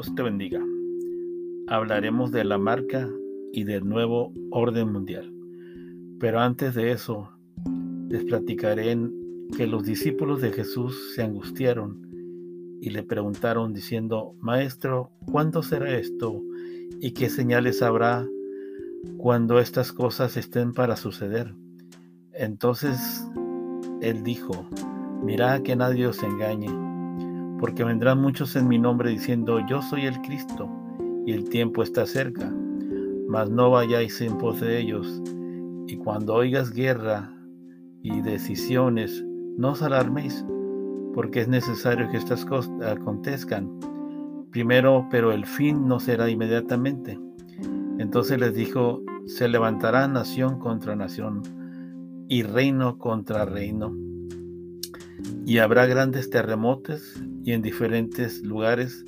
Dios te bendiga. Hablaremos de la marca y del nuevo orden mundial. Pero antes de eso, les platicaré que los discípulos de Jesús se angustiaron y le preguntaron diciendo, Maestro, ¿cuándo será esto? ¿Y qué señales habrá cuando estas cosas estén para suceder? Entonces él dijo, Mirad que nadie os engañe, porque vendrán muchos en mi nombre diciendo, Yo soy el Cristo, y el tiempo está cerca. Mas no vayáis en pos de ellos, y cuando oigas guerra y decisiones, no os alarméis, porque es necesario que estas cosas acontezcan. Primero, pero el fin no será inmediatamente. Entonces les dijo, se levantará nación contra nación y reino contra reino. Y habrá grandes terremotos y en diferentes lugares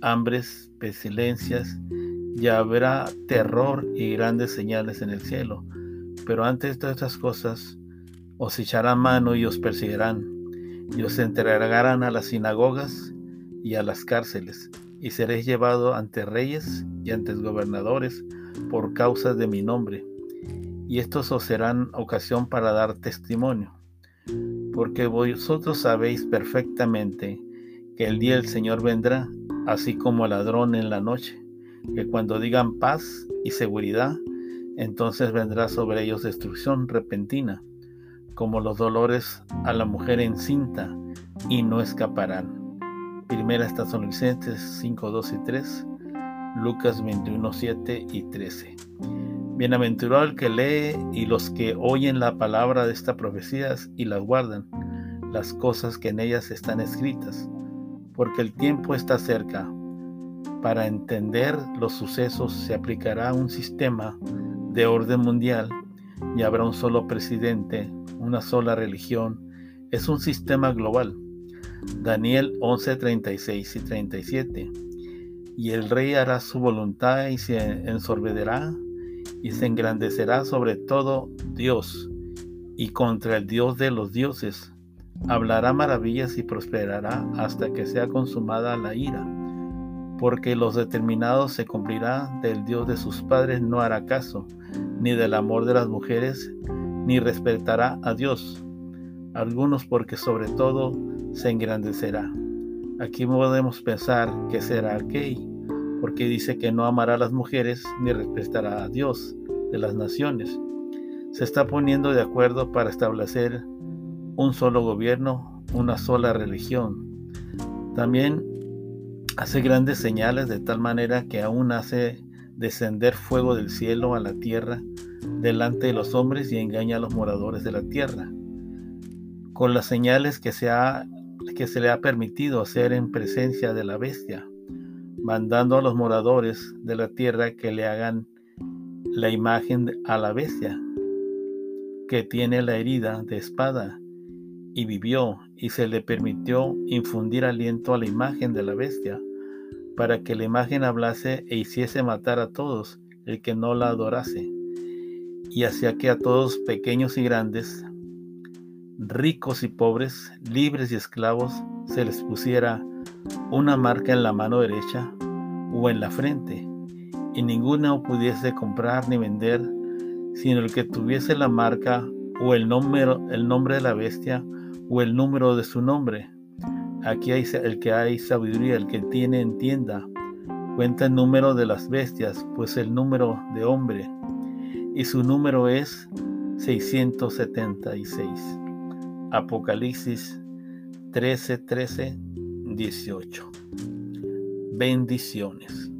hambres, pestilencias, y habrá terror y grandes señales en el cielo. Pero antes de estas cosas, os echarán mano y os perseguirán, y os entregarán a las sinagogas y a las cárceles, y seréis llevado ante reyes y ante gobernadores por causa de mi nombre. Y estos os serán ocasión para dar testimonio, porque vosotros sabéis perfectamente que el día del Señor vendrá, así como ladrón en la noche, que cuando digan paz y seguridad, entonces vendrá sobre ellos destrucción repentina como los dolores a la mujer encinta y no escaparán. Primera Estadounidenses 5, 2 y 3, Lucas 21, 7 y 13. Bienaventurado el que lee y los que oyen la palabra de estas profecías y las guardan, las cosas que en ellas están escritas, porque el tiempo está cerca. Para entender los sucesos se aplicará un sistema de orden mundial y habrá un solo presidente, una sola religión, es un sistema global. Daniel 11, 36 y 37. Y el rey hará su voluntad y se ensorbederá y se engrandecerá sobre todo Dios y contra el Dios de los dioses. Hablará maravillas y prosperará hasta que sea consumada la ira. Porque los determinados se cumplirá del Dios de sus padres no hará caso, ni del amor de las mujeres, ni respetará a Dios. Algunos porque sobre todo se engrandecerá. Aquí podemos pensar que será gay, porque dice que no amará a las mujeres ni respetará a Dios de las naciones. Se está poniendo de acuerdo para establecer un solo gobierno, una sola religión. También hace grandes señales de tal manera que aún hace descender fuego del cielo a la tierra delante de los hombres y engaña a los moradores de la tierra. Con las señales que se, ha, que se le ha permitido hacer en presencia de la bestia, mandando a los moradores de la tierra que le hagan la imagen a la bestia, que tiene la herida de espada, y vivió, y se le permitió infundir aliento a la imagen de la bestia, para que la imagen hablase e hiciese matar a todos el que no la adorase, y hacía que a todos pequeños y grandes, ricos y pobres, libres y esclavos, se les pusiera una marca en la mano derecha o en la frente, y ninguno pudiese comprar ni vender, sino el que tuviese la marca o el, número, el nombre de la bestia o el número de su nombre Aquí hay el que hay sabiduría, el que tiene entienda. Cuenta el número de las bestias, pues el número de hombre, y su número es 676. Apocalipsis 13, 13, 18. Bendiciones.